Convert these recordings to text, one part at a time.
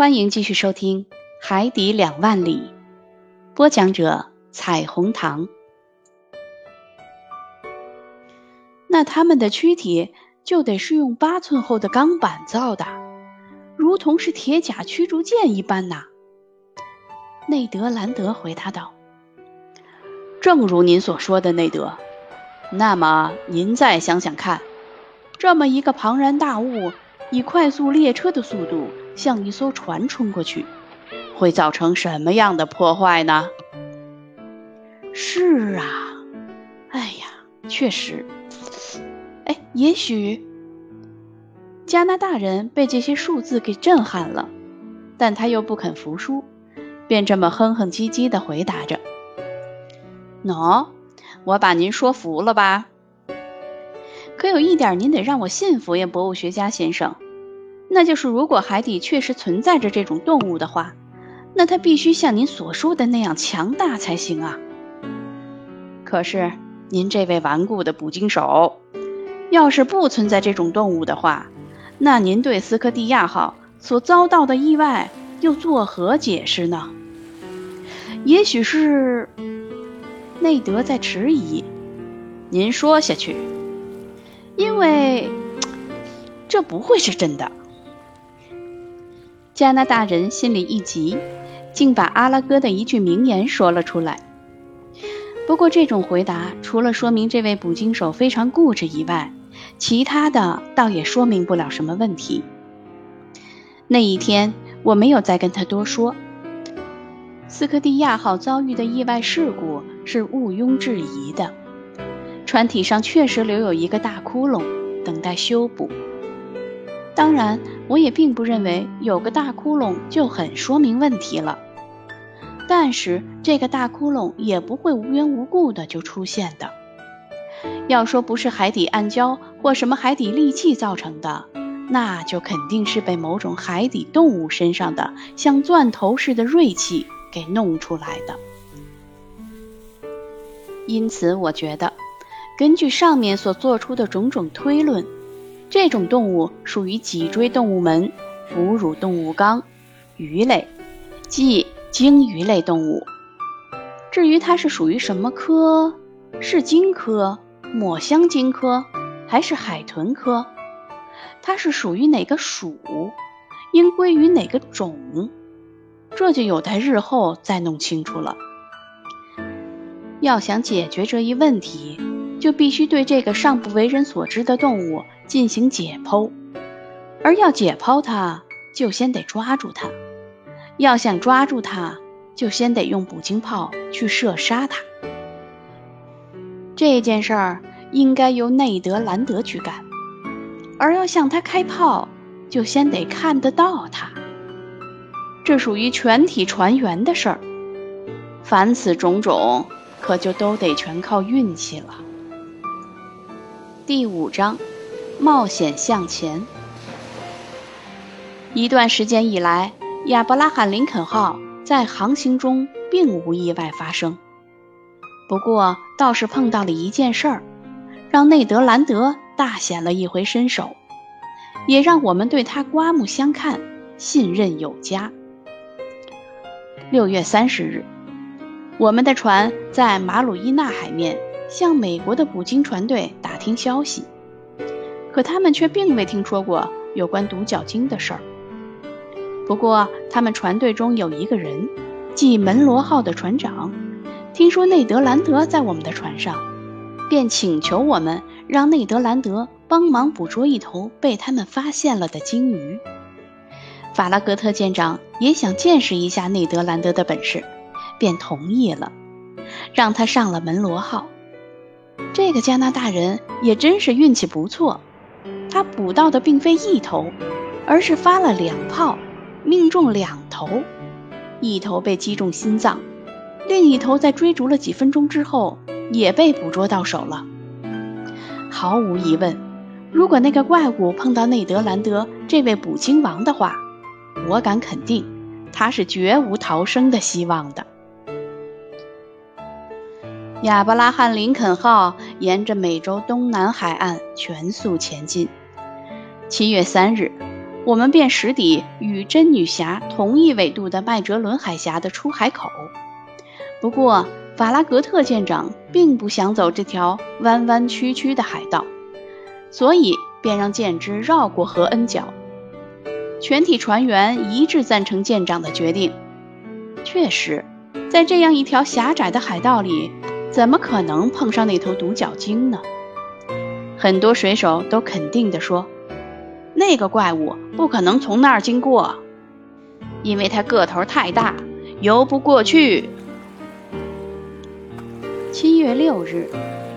欢迎继续收听《海底两万里》，播讲者彩虹糖。那他们的躯体就得是用八寸厚的钢板造的，如同是铁甲驱逐舰一般呐。内德兰德回答道：“正如您所说的，内德。那么您再想想看，这么一个庞然大物，以快速列车的速度。”像一艘船冲过去，会造成什么样的破坏呢？是啊，哎呀，确实，哎，也许加拿大人被这些数字给震撼了，但他又不肯服输，便这么哼哼唧唧的回答着：“喏，我把您说服了吧？可有一点，您得让我信服呀，博物学家先生。”那就是，如果海底确实存在着这种动物的话，那它必须像您所说的那样强大才行啊。可是，您这位顽固的捕鲸手，要是不存在这种动物的话，那您对斯科蒂亚号所遭到的意外又作何解释呢？也许是内德在迟疑。您说下去，因为这不会是真的。加拿大人心里一急，竟把阿拉哥的一句名言说了出来。不过，这种回答除了说明这位捕鲸手非常固执以外，其他的倒也说明不了什么问题。那一天，我没有再跟他多说。斯科蒂亚号遭遇的意外事故是毋庸置疑的，船体上确实留有一个大窟窿，等待修补。当然，我也并不认为有个大窟窿就很说明问题了。但是这个大窟窿也不会无缘无故的就出现的。要说不是海底暗礁或什么海底利器造成的，那就肯定是被某种海底动物身上的像钻头似的锐器给弄出来的。因此，我觉得根据上面所做出的种种推论。这种动物属于脊椎动物门哺乳动物纲鱼类，即鲸鱼类动物。至于它是属于什么科，是鲸科、抹香鲸科，还是海豚科？它是属于哪个属，应归于哪个种？这就有待日后再弄清楚了。要想解决这一问题。就必须对这个尚不为人所知的动物进行解剖，而要解剖它，就先得抓住它。要想抓住它，就先得用捕鲸炮去射杀它。这件事儿应该由内德兰德去干，而要向他开炮，就先得看得到它。这属于全体船员的事儿。凡此种种，可就都得全靠运气了。第五章，冒险向前。一段时间以来，亚伯拉罕林肯号在航行中并无意外发生。不过，倒是碰到了一件事儿，让内德兰德大显了一回身手，也让我们对他刮目相看，信任有加。六月三十日，我们的船在马鲁伊纳海面。向美国的捕鲸船队打听消息，可他们却并未听说过有关独角鲸的事儿。不过，他们船队中有一个人，即门罗号的船长，听说内德兰德在我们的船上，便请求我们让内德兰德帮忙捕捉一头被他们发现了的鲸鱼。法拉格特舰长也想见识一下内德兰德的本事，便同意了，让他上了门罗号。这个加拿大人也真是运气不错，他捕到的并非一头，而是发了两炮，命中两头，一头被击中心脏，另一头在追逐了几分钟之后也被捕捉到手了。毫无疑问，如果那个怪物碰到内德兰德这位捕鲸王的话，我敢肯定，他是绝无逃生的希望的。亚伯拉罕·林肯号沿着美洲东南海岸全速前进。七月三日，我们便驶抵与真女峡同一纬度的麦哲伦海峡的出海口。不过，法拉格特舰长并不想走这条弯弯曲曲的海道，所以便让舰只绕过何恩角。全体船员一致赞成舰长的决定。确实，在这样一条狭窄的海道里，怎么可能碰上那头独角鲸呢？很多水手都肯定地说。那个怪物不可能从那儿经过，因为它个头太大，游不过去。七月六日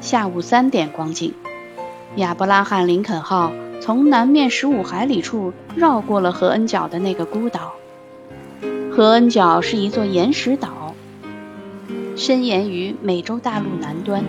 下午三点光景，亚伯拉罕·林肯号从南面十五海里处绕过了何恩角的那个孤岛。何恩角是一座岩石岛，伸延于美洲大陆南端。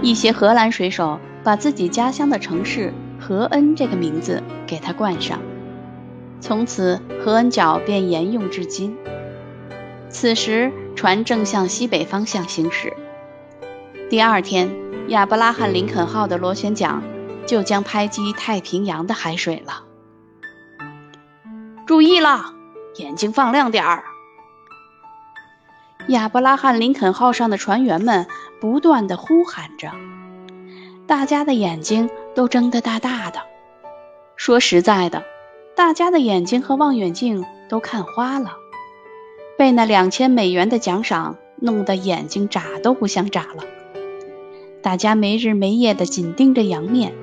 一些荷兰水手把自己家乡的城市。何恩这个名字给他冠上，从此何恩角便沿用至今。此时船正向西北方向行驶。第二天，亚伯拉罕·林肯号的螺旋桨就将拍击太平洋的海水了。注意了，眼睛放亮点儿！亚伯拉罕·林肯号上的船员们不断地呼喊着。大家的眼睛都睁得大大的。说实在的，大家的眼睛和望远镜都看花了，被那两千美元的奖赏弄得眼睛眨都不想眨了。大家没日没夜地紧盯着洋面，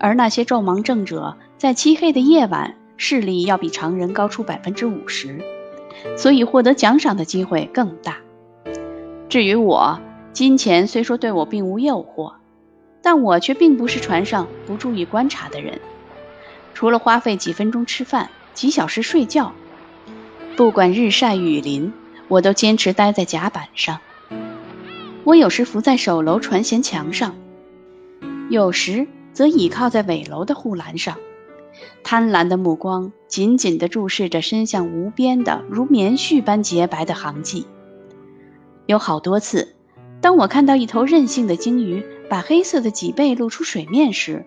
而那些昼盲症者在漆黑的夜晚视力要比常人高出百分之五十，所以获得奖赏的机会更大。至于我，金钱虽说对我并无诱惑，但我却并不是船上不注意观察的人。除了花费几分钟吃饭、几小时睡觉，不管日晒雨淋，我都坚持待在甲板上。我有时伏在首楼船舷墙上，有时则倚靠在尾楼的护栏上，贪婪的目光紧紧地注视着伸向无边的如棉絮般洁白的航迹。有好多次。当我看到一头任性的鲸鱼把黑色的脊背露出水面时，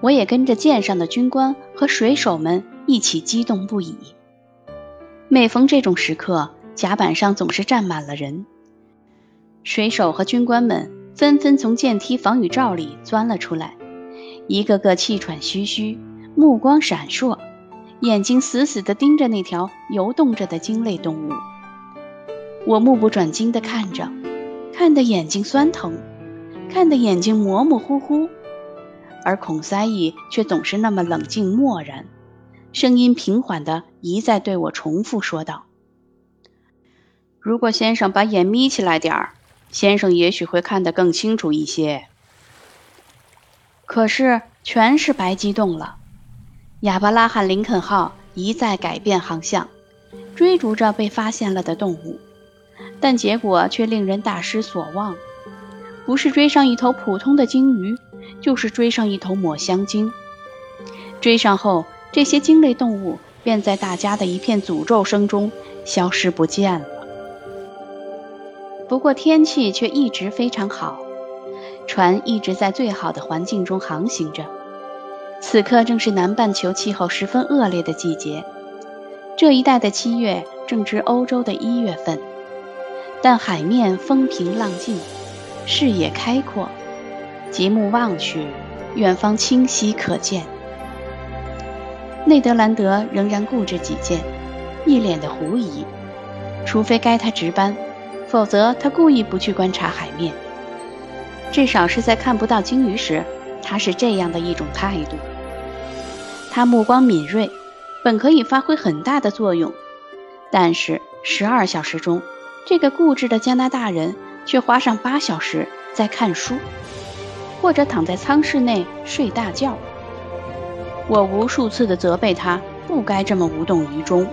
我也跟着舰上的军官和水手们一起激动不已。每逢这种时刻，甲板上总是站满了人，水手和军官们纷纷从舰梯防雨罩里钻了出来，一个个气喘吁吁，目光闪烁，眼睛死死地盯着那条游动着的鲸类动物。我目不转睛地看着。看得眼睛酸疼，看得眼睛模模糊糊，而孔塞义却总是那么冷静漠然，声音平缓的一再对我重复说道：“如果先生把眼眯起来点儿，先生也许会看得更清楚一些。”可是全是白激动了。亚伯拉罕·林肯号一再改变航向，追逐着被发现了的动物。但结果却令人大失所望，不是追上一头普通的鲸鱼，就是追上一头抹香鲸。追上后，这些鲸类动物便在大家的一片诅咒声中消失不见了。不过天气却一直非常好，船一直在最好的环境中航行着。此刻正是南半球气候十分恶劣的季节，这一带的七月正值欧洲的一月份。但海面风平浪静，视野开阔，极目望去，远方清晰可见。内德兰德仍然固执己见，一脸的狐疑。除非该他值班，否则他故意不去观察海面。至少是在看不到鲸鱼时，他是这样的一种态度。他目光敏锐，本可以发挥很大的作用，但是十二小时中。这个固执的加拿大人却花上八小时在看书，或者躺在舱室内睡大觉。我无数次的责备他不该这么无动于衷。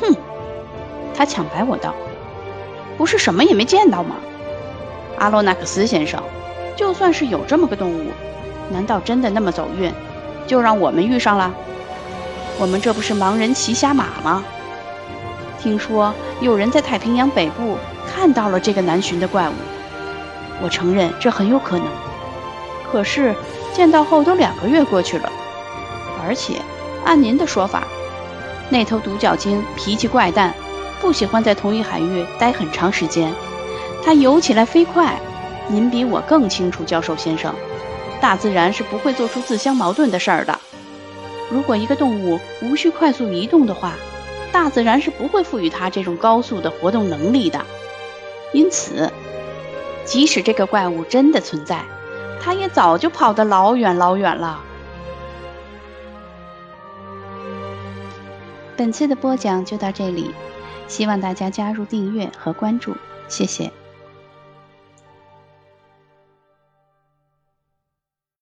哼，他抢白我道：“不是什么也没见到吗？阿洛纳克斯先生，就算是有这么个动物，难道真的那么走运，就让我们遇上了？我们这不是盲人骑瞎马吗？”听说有人在太平洋北部看到了这个难寻的怪物，我承认这很有可能。可是见到后都两个月过去了，而且，按您的说法，那头独角鲸脾气怪诞，不喜欢在同一海域待很长时间。它游起来飞快，您比我更清楚，教授先生。大自然是不会做出自相矛盾的事儿的。如果一个动物无需快速移动的话，大自然是不会赋予它这种高速的活动能力的。因此，即使这个怪物真的存在，它也早就跑得老远老远了。本次的播讲就到这里，希望大家加入订阅和关注，谢谢。